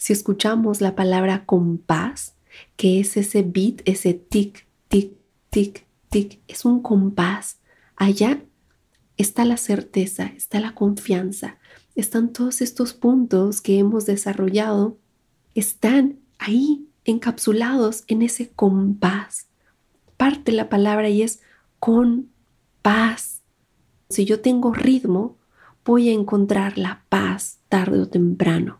si escuchamos la palabra compás, que es ese beat, ese tic, tic, tic, tic, es un compás. Allá está la certeza, está la confianza, están todos estos puntos que hemos desarrollado, están ahí encapsulados en ese compás. Parte la palabra y es con paz. Si yo tengo ritmo, voy a encontrar la paz tarde o temprano.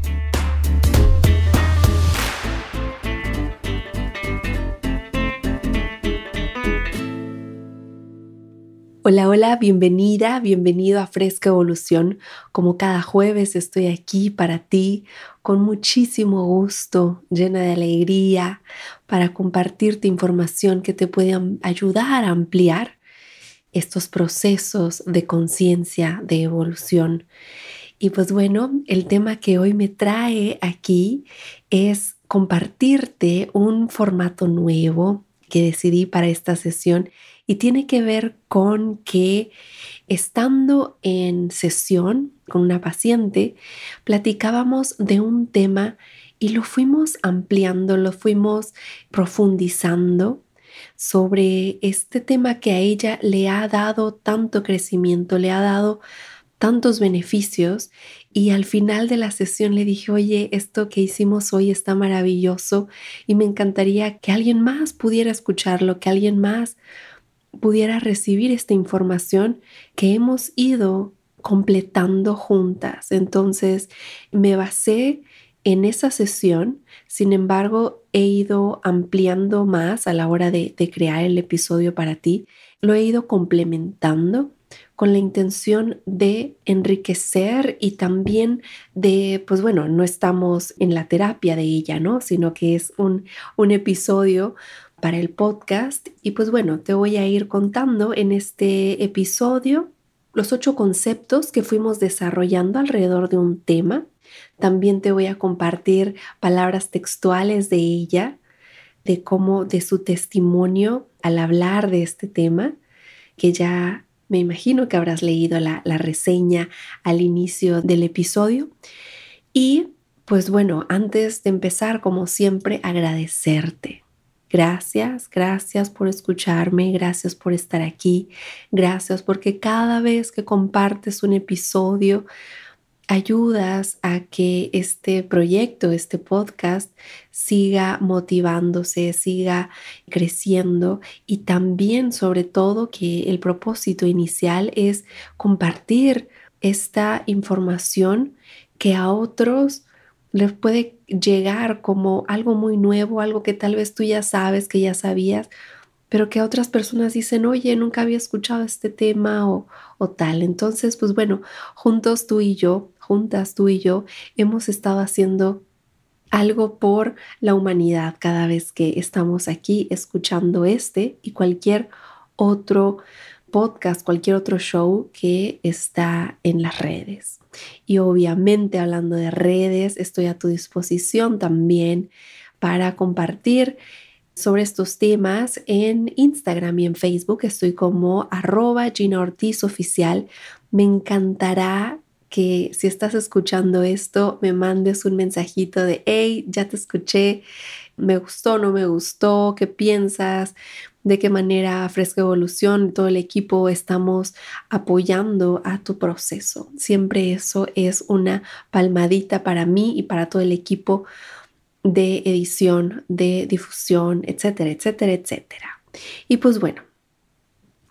Hola, hola, bienvenida, bienvenido a Fresca Evolución. Como cada jueves estoy aquí para ti con muchísimo gusto, llena de alegría, para compartirte información que te puede ayudar a ampliar estos procesos de conciencia, de evolución. Y pues bueno, el tema que hoy me trae aquí es compartirte un formato nuevo que decidí para esta sesión y tiene que ver con que estando en sesión con una paciente, platicábamos de un tema y lo fuimos ampliando, lo fuimos profundizando sobre este tema que a ella le ha dado tanto crecimiento, le ha dado tantos beneficios y al final de la sesión le dije, oye, esto que hicimos hoy está maravilloso y me encantaría que alguien más pudiera escucharlo, que alguien más pudiera recibir esta información que hemos ido completando juntas. Entonces, me basé en esa sesión, sin embargo, he ido ampliando más a la hora de, crear el episodio para ti. Lo he ido complementando con la intención de enriquecer y también de, pues bueno, no estamos en la terapia de ella, ¿no? Sino que es un, un episodio para el podcast. Y pues bueno, te voy a ir contando en este episodio los ocho conceptos que fuimos desarrollando alrededor de un tema. También te voy a compartir palabras textuales de ella, de cómo, de su testimonio al hablar de este tema, que ya me imagino que habrás leído la, la reseña al inicio del episodio. Y pues bueno, antes de empezar, como siempre, agradecerte. Gracias, gracias por escucharme, gracias por estar aquí, gracias porque cada vez que compartes un episodio, ayudas a que este proyecto, este podcast, siga motivándose, siga creciendo y también sobre todo que el propósito inicial es compartir esta información que a otros les puede llegar como algo muy nuevo, algo que tal vez tú ya sabes, que ya sabías, pero que otras personas dicen, oye, nunca había escuchado este tema o, o tal. Entonces, pues bueno, juntos tú y yo, juntas tú y yo, hemos estado haciendo algo por la humanidad cada vez que estamos aquí escuchando este y cualquier otro podcast, cualquier otro show que está en las redes. Y obviamente hablando de redes, estoy a tu disposición también para compartir sobre estos temas en Instagram y en Facebook. Estoy como arroba Gina Ortiz Oficial. Me encantará que si estás escuchando esto, me mandes un mensajito de, hey, ya te escuché, me gustó, no me gustó, ¿qué piensas? De qué manera Fresca Evolución, todo el equipo estamos apoyando a tu proceso. Siempre eso es una palmadita para mí y para todo el equipo de edición, de difusión, etcétera, etcétera, etcétera. Y pues bueno,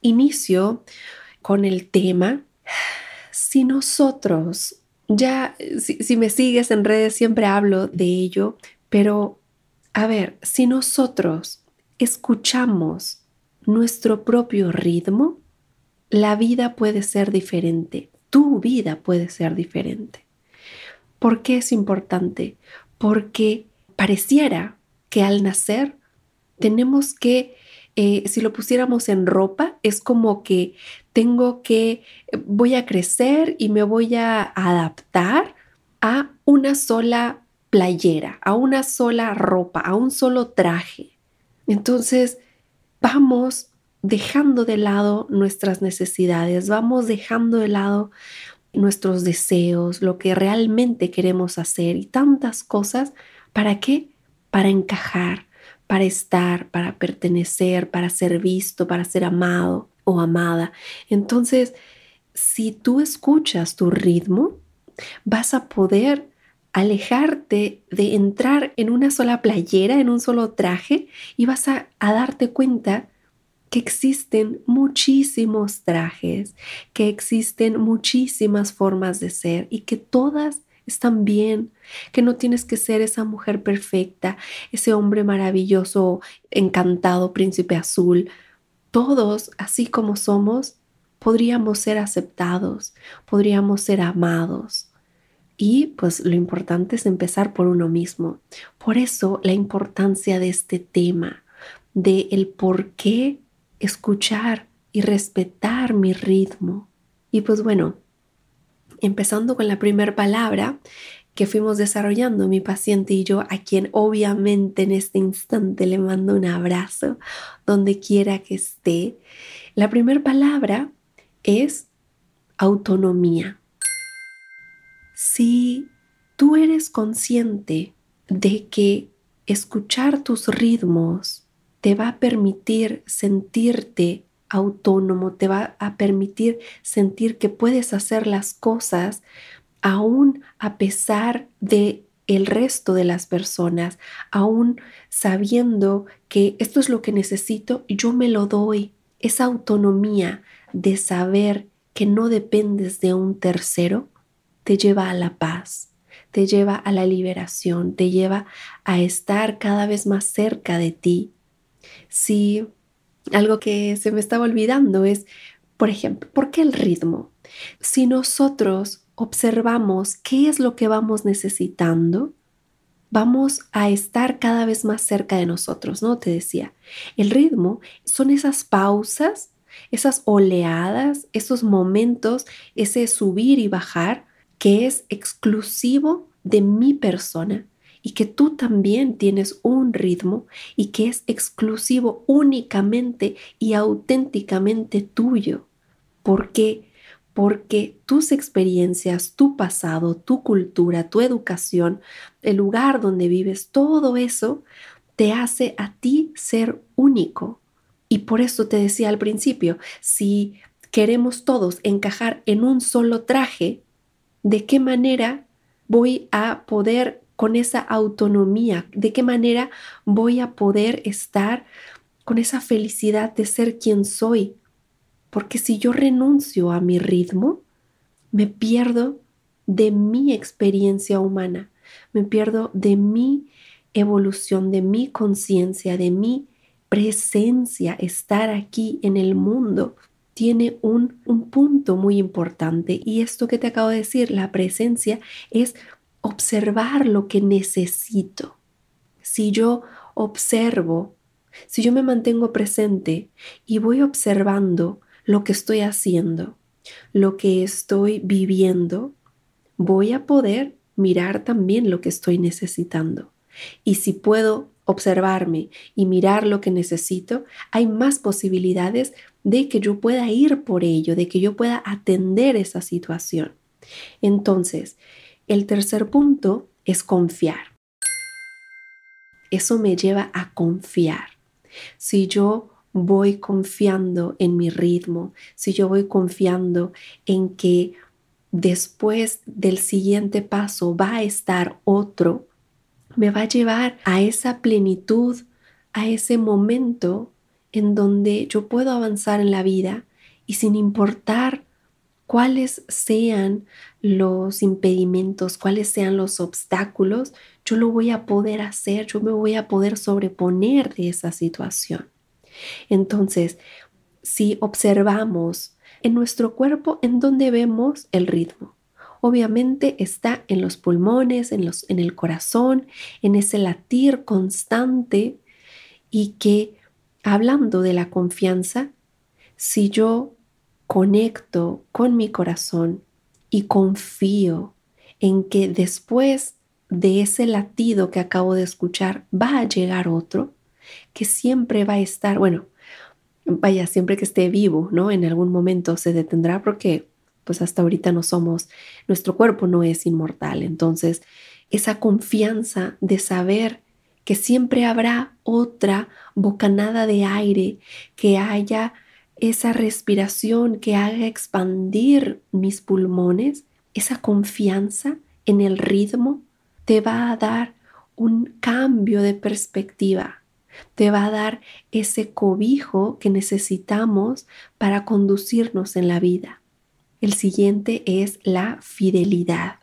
inicio con el tema. Si nosotros, ya, si, si me sigues en redes, siempre hablo de ello, pero a ver, si nosotros escuchamos nuestro propio ritmo, la vida puede ser diferente, tu vida puede ser diferente. ¿Por qué es importante? Porque pareciera que al nacer tenemos que eh, si lo pusiéramos en ropa, es como que tengo que, voy a crecer y me voy a adaptar a una sola playera, a una sola ropa, a un solo traje. Entonces, vamos dejando de lado nuestras necesidades, vamos dejando de lado nuestros deseos, lo que realmente queremos hacer y tantas cosas. ¿Para qué? Para encajar, para estar, para pertenecer, para ser visto, para ser amado o amada. Entonces, si tú escuchas tu ritmo, vas a poder alejarte de entrar en una sola playera, en un solo traje, y vas a, a darte cuenta que existen muchísimos trajes, que existen muchísimas formas de ser y que todas están bien, que no tienes que ser esa mujer perfecta, ese hombre maravilloso, encantado, príncipe azul. Todos, así como somos, podríamos ser aceptados, podríamos ser amados. Y pues lo importante es empezar por uno mismo. Por eso la importancia de este tema, de el por qué escuchar y respetar mi ritmo. Y pues bueno, empezando con la primera palabra que fuimos desarrollando mi paciente y yo, a quien obviamente en este instante le mando un abrazo donde quiera que esté. La primera palabra es autonomía. Si tú eres consciente de que escuchar tus ritmos te va a permitir sentirte autónomo, te va a permitir sentir que puedes hacer las cosas aún a pesar de el resto de las personas, aún sabiendo que esto es lo que necesito yo me lo doy. Esa autonomía de saber que no dependes de un tercero te lleva a la paz, te lleva a la liberación, te lleva a estar cada vez más cerca de ti, si algo que se me estaba olvidando es, por ejemplo, ¿por qué el ritmo? Si nosotros observamos qué es lo que vamos necesitando, vamos a estar cada vez más cerca de nosotros, ¿no? Te decía, el ritmo son esas pausas, esas oleadas, esos momentos, ese subir y bajar que es exclusivo de mi persona y que tú también tienes un ritmo y que es exclusivo únicamente y auténticamente tuyo. ¿Por qué? Porque tus experiencias, tu pasado, tu cultura, tu educación, el lugar donde vives, todo eso te hace a ti ser único. Y por eso te decía al principio, si queremos todos encajar en un solo traje, ¿de qué manera voy a poder con esa autonomía, de qué manera voy a poder estar con esa felicidad de ser quien soy. Porque si yo renuncio a mi ritmo, me pierdo de mi experiencia humana, me pierdo de mi evolución, de mi conciencia, de mi presencia, estar aquí en el mundo tiene un, un, punto muy importante y esto que te acabo de decir, la presencia es observar lo que necesito. Si yo observo, si yo me mantengo presente y voy observando lo que estoy haciendo, lo que estoy viviendo, voy a poder mirar también lo que estoy necesitando. Y si puedo observarme y mirar lo que necesito, hay más posibilidades de que yo pueda ir por ello, de que yo pueda atender esa situación. Entonces, el tercer punto es confiar. Eso me lleva a confiar. Si yo voy confiando en mi ritmo, si yo voy confiando en que después del siguiente paso va a estar otro, me va a llevar a esa plenitud, a ese momento en donde yo puedo avanzar en la vida y sin importar cuáles sean los impedimentos, cuáles sean los obstáculos, yo lo voy a poder hacer, yo me voy a poder sobreponer de esa situación. Entonces, si observamos en nuestro cuerpo, ¿en dónde vemos el ritmo? Obviamente está en los pulmones, en, los, en el corazón, en ese latir constante y que hablando de la confianza, si yo conecto con mi corazón y confío en que después de ese latido que acabo de escuchar va a llegar otro, que siempre va a estar, bueno, vaya, siempre que esté vivo, ¿no? En algún momento se detendrá porque pues hasta ahorita no somos, nuestro cuerpo no es inmortal. Entonces, esa confianza de saber que siempre habrá otra bocanada de aire, que haya esa respiración que haga expandir mis pulmones, esa confianza en el ritmo te va a dar un cambio de perspectiva, te va a dar ese cobijo que necesitamos para conducirnos en la vida. El siguiente es la fidelidad.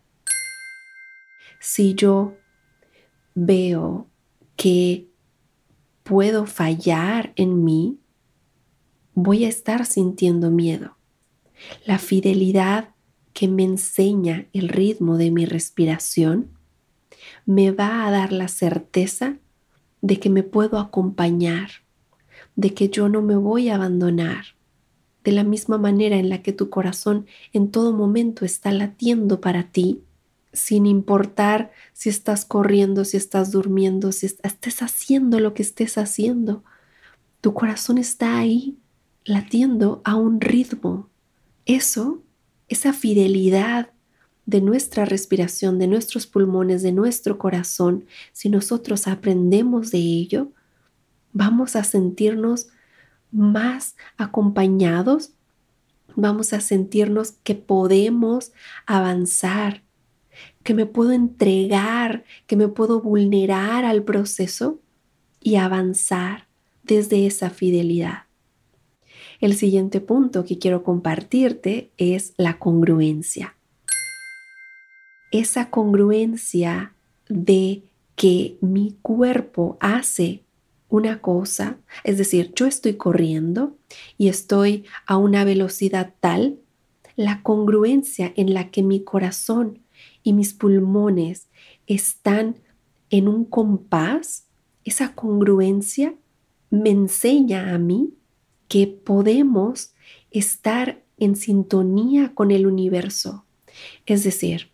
Si yo veo que puedo fallar en mí, voy a estar sintiendo miedo. La fidelidad que me enseña el ritmo de mi respiración me va a dar la certeza de que me puedo acompañar, de que yo no me voy a abandonar, de la misma manera en la que tu corazón en todo momento está latiendo para ti, sin importar si estás corriendo, si estás durmiendo, si estés haciendo lo que estés haciendo. Tu corazón está ahí latiendo a un ritmo. Eso, esa fidelidad de nuestra respiración, de nuestros pulmones, de nuestro corazón, si nosotros aprendemos de ello, vamos a sentirnos más acompañados, vamos a sentirnos que podemos avanzar, que me puedo entregar, que me puedo vulnerar al proceso y avanzar desde esa fidelidad. El siguiente punto que quiero compartirte es la congruencia esa congruencia de que mi cuerpo hace una cosa, es decir, yo estoy corriendo y estoy a una velocidad tal, la congruencia en la que mi corazón y mis pulmones están en un compás, esa congruencia me enseña a mí que podemos estar en sintonía con el universo. Es decir,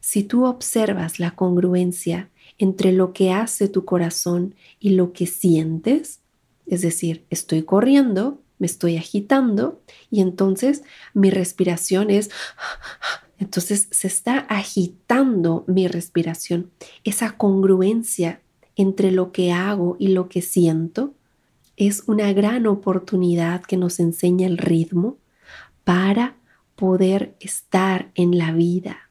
si tú observas la congruencia entre lo que hace tu corazón y lo que sientes, es decir, estoy corriendo, me estoy agitando y entonces mi respiración es, entonces se está agitando mi respiración. Esa congruencia entre lo que hago y lo que siento es una gran oportunidad que nos enseña el ritmo para poder estar en la vida,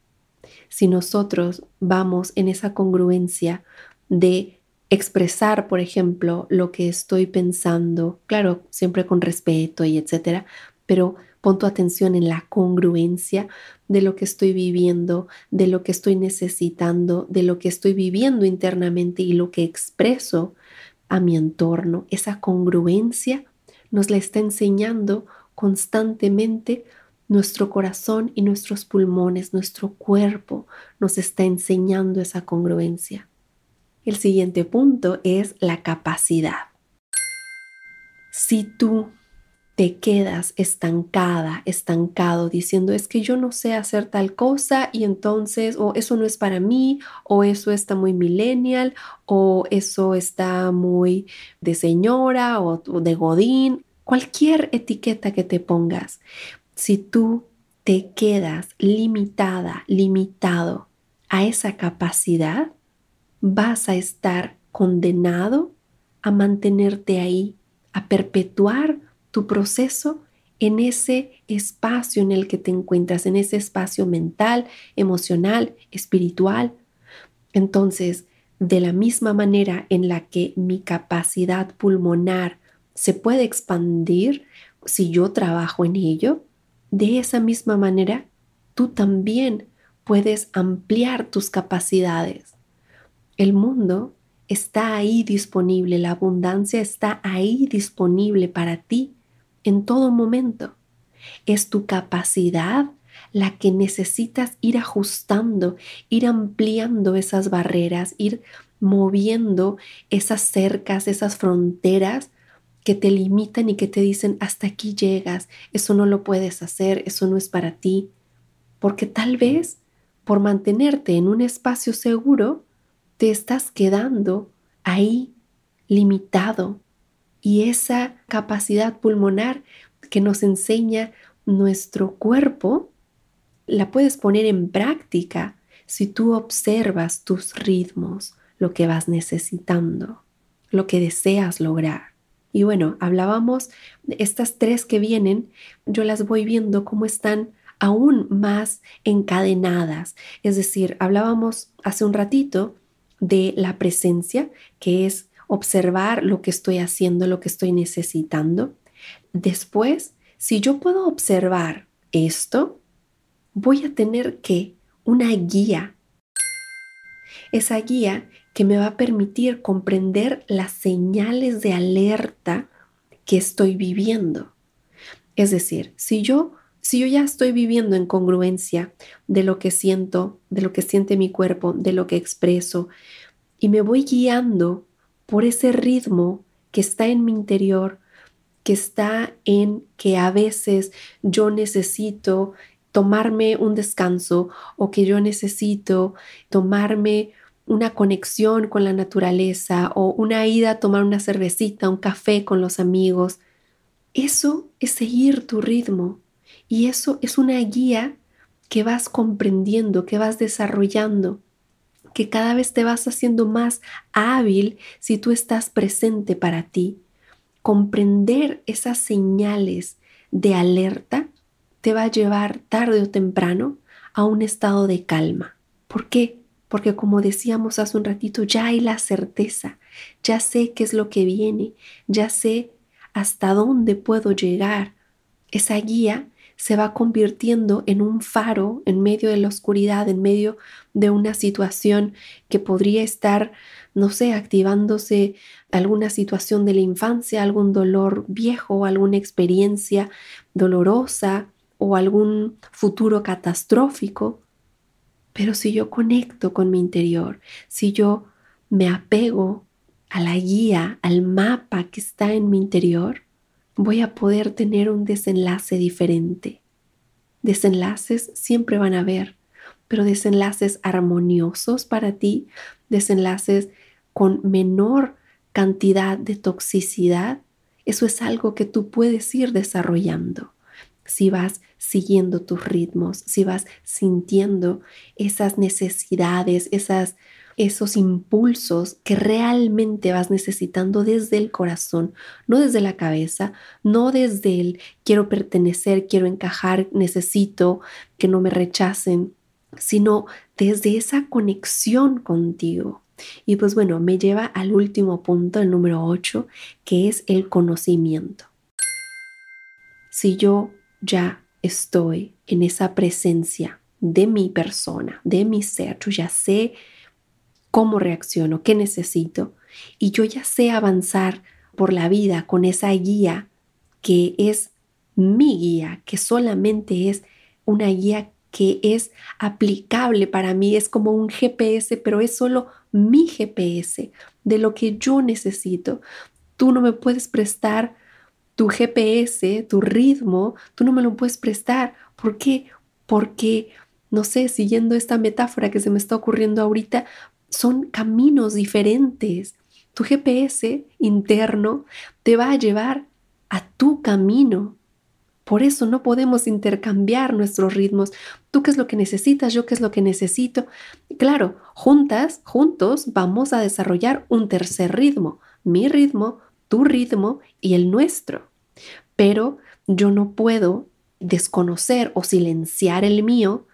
si nosotros vamos en esa congruencia de expresar, por ejemplo, lo que estoy pensando, claro, siempre con respeto y etcétera, pero pon tu atención en la congruencia de lo que estoy viviendo, de lo que estoy necesitando, de lo que estoy viviendo internamente y lo que expreso a mi entorno. Esa congruencia nos la está enseñando constantemente nuestro corazón y nuestros pulmones, nuestro cuerpo nos está enseñando esa congruencia. El siguiente punto es la capacidad. Si tú te quedas estancada, estancado, diciendo es que yo no sé hacer tal cosa y entonces o eso no es para mí o eso está muy millennial o eso está muy de señora o de godín, cualquier etiqueta que te pongas, si tú te quedas limitada, limitado a esa capacidad, vas a estar condenado a mantenerte ahí, a perpetuar tu proceso en ese espacio en el que te encuentras, en ese espacio mental, emocional, espiritual. Entonces, de la misma manera en la que mi capacidad pulmonar se puede expandir si yo trabajo en ello, de esa misma manera, tú también puedes ampliar tus capacidades. El mundo está ahí disponible, la abundancia está ahí disponible para ti en todo momento. Es tu capacidad la que necesitas ir ajustando, ir ampliando esas barreras, ir moviendo esas cercas, esas fronteras que te limitan y que te dicen hasta aquí llegas, eso no lo puedes hacer, eso no es para ti, porque tal vez por mantenerte en un espacio seguro, te estás quedando ahí limitado. Y esa capacidad pulmonar que nos enseña nuestro cuerpo, la puedes poner en práctica si tú observas tus ritmos, lo que vas necesitando, lo que deseas lograr. Y bueno, hablábamos de estas tres que vienen, yo las voy viendo cómo están aún más encadenadas. Es decir, hablábamos hace un ratito de la presencia, que es observar lo que estoy haciendo, lo que estoy necesitando. Después, si yo puedo observar esto, voy a tener que una guía. Esa guía que me va a permitir comprender las señales de alerta que estoy viviendo. Es decir, si yo si yo ya estoy viviendo en congruencia de lo que siento, de lo que siente mi cuerpo, de lo que expreso, y me voy guiando por ese ritmo que está en mi interior, que está en que a veces yo necesito tomarme un descanso o que yo necesito tomarme una conexión con la naturaleza o una ida a tomar una cervecita, un café con los amigos. Eso es seguir tu ritmo y eso es una guía que vas comprendiendo, que vas desarrollando, que cada vez te vas haciendo más hábil si tú estás presente para ti. Comprender esas señales de alerta te va a llevar tarde o temprano a un estado de calma. ¿Por qué? Porque como decíamos hace un ratito, ya hay la certeza, ya sé qué es lo que viene, ya sé hasta dónde puedo llegar. Esa guía se va convirtiendo en un faro en medio de la oscuridad, en medio de una situación que podría estar, no sé, activándose alguna situación de la infancia, algún dolor viejo, alguna experiencia dolorosa o algún futuro catastrófico. Pero si yo conecto con mi interior, si yo me apego a la guía, al mapa que está en mi interior, voy a poder tener un desenlace diferente. Desenlaces siempre van a haber, pero desenlaces armoniosos para ti, desenlaces con menor cantidad de toxicidad, eso es algo que tú puedes ir desarrollando. Si vas siguiendo tus ritmos, si vas sintiendo esas necesidades, esas esos impulsos que realmente vas necesitando desde el corazón, no desde la cabeza, no desde el quiero pertenecer, quiero encajar, necesito que no me rechacen, sino desde esa conexión contigo. Y pues bueno, me lleva al último punto, el número 8, que es el conocimiento. Si yo ya estoy en esa presencia de mi persona, de mi ser, yo ya sé cómo reacciono, qué necesito. Y yo ya sé avanzar por la vida con esa guía que es mi guía, que solamente es una guía que es aplicable para mí, es como un GPS, pero es solo mi GPS de lo que yo necesito. Tú no me puedes prestar tu GPS, tu ritmo, tú no me lo puedes prestar. ¿Por qué? Porque, no sé, siguiendo esta metáfora que se me está ocurriendo ahorita, son caminos diferentes. Tu GPS interno te va a llevar a tu camino. Por eso no podemos intercambiar nuestros ritmos. Tú qué es lo que necesitas, yo qué es lo que necesito. Claro, juntas, juntos vamos a desarrollar un tercer ritmo. Mi ritmo, tu ritmo y el nuestro. Pero yo no puedo desconocer o silenciar el mío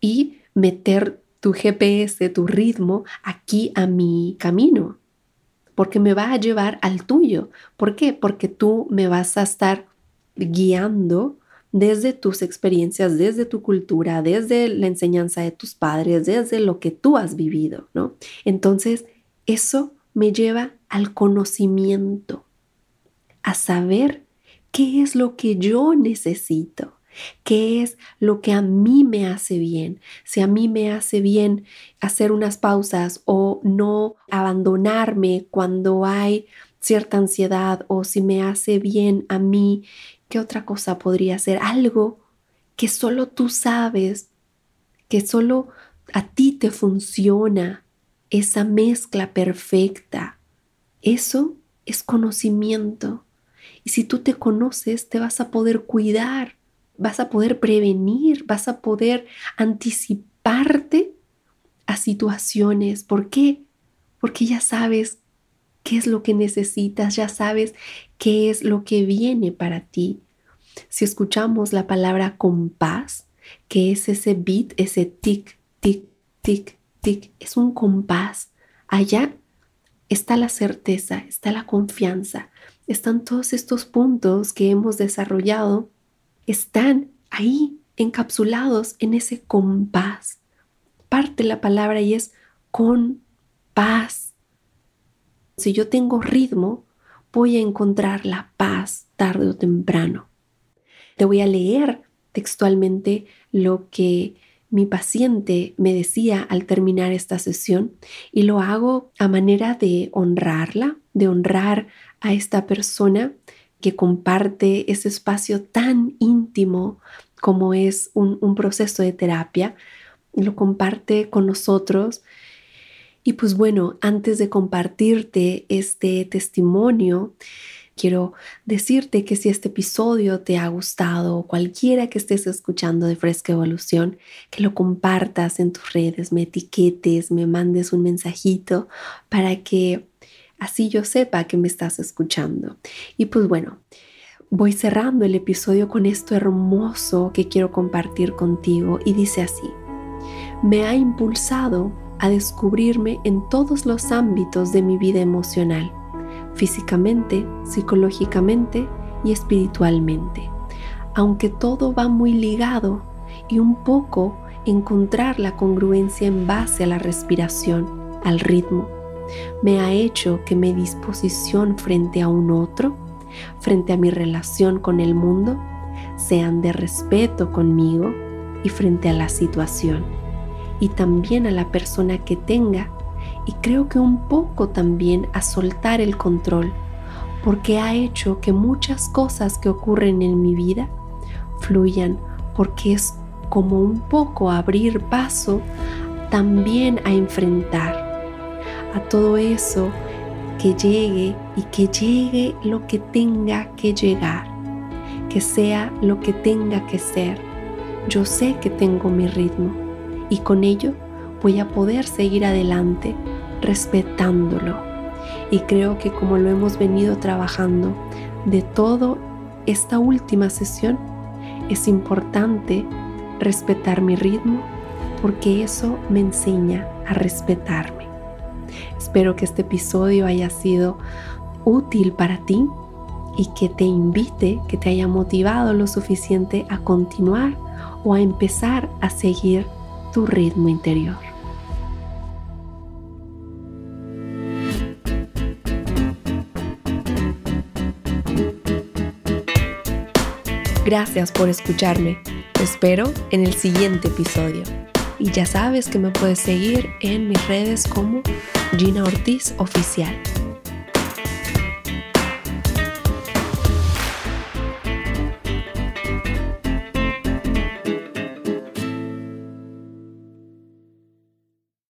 y meter tu GPS, tu ritmo aquí a mi camino, porque me va a llevar al tuyo. ¿Por qué? Porque tú me vas a estar guiando desde tus experiencias, desde tu cultura, desde la enseñanza de tus padres, desde lo que tú has vivido, ¿no? Entonces, eso me lleva al conocimiento, a saber qué es lo que yo necesito. ¿Qué es lo que a mí me hace bien? Si a mí me hace bien hacer unas pausas o no abandonarme cuando hay cierta ansiedad o si me hace bien a mí, ¿qué otra cosa podría ser? Algo que solo tú sabes, que solo a ti te funciona, esa mezcla perfecta. Eso es conocimiento. Y si tú te conoces, te vas a poder cuidar, vas a poder prevenir, vas a poder anticiparte a situaciones. ¿Por qué? Porque ya sabes qué es lo que necesitas, ya sabes qué es lo que viene para ti. Si escuchamos la palabra compás, que es ese beat, ese tic, tic, tic, tic, es un compás. Allá está la certeza, está la confianza, están todos estos puntos que hemos desarrollado, están ahí encapsulados en ese compás. Parte la palabra y es con paz. Si yo tengo ritmo, voy a encontrar la paz tarde o temprano. Te voy a leer textualmente lo que mi paciente me decía al terminar esta sesión y lo hago a manera de honrarla, de honrar a esta persona que comparte ese espacio tan íntimo como es un, proceso de terapia, lo comparte con nosotros. Y pues bueno, antes de compartirte este testimonio, quiero decirte que si este episodio te ha gustado o cualquiera que estés escuchando de Fresca Evolución, que lo compartas en tus redes, me etiquetes, me mandes un mensajito para que así yo sepa que me estás escuchando. Y pues bueno, voy cerrando el episodio con esto hermoso que quiero compartir contigo y dice así, me ha impulsado a descubrirme en todos los ámbitos de mi vida emocional, físicamente, psicológicamente y espiritualmente. Aunque todo va muy ligado y un poco encontrar la congruencia en base a la respiración, al ritmo, me ha hecho que mi disposición frente a un otro, frente a mi relación con el mundo, sean de respeto conmigo y frente a la situación y también a la persona que tenga y creo que un poco también a soltar el control, porque ha hecho que muchas cosas que ocurren en mi vida fluyan, porque es como un poco abrir paso también a enfrentar a todo eso que llegue y que llegue lo que tenga que llegar, que sea lo que tenga que ser. Yo sé que tengo mi ritmo y con ello voy a poder seguir adelante respetándolo. Y creo que como lo hemos venido trabajando de todo esta última sesión, es importante respetar mi ritmo porque eso me enseña a respetarme. Espero que este episodio haya sido útil para ti y que te invite, que te haya motivado lo suficiente a continuar o a empezar a seguir tu ritmo interior. Gracias por escucharme. Te espero en el siguiente episodio. Y ya sabes que me puedes seguir en mis redes como Gina Ortiz Oficial.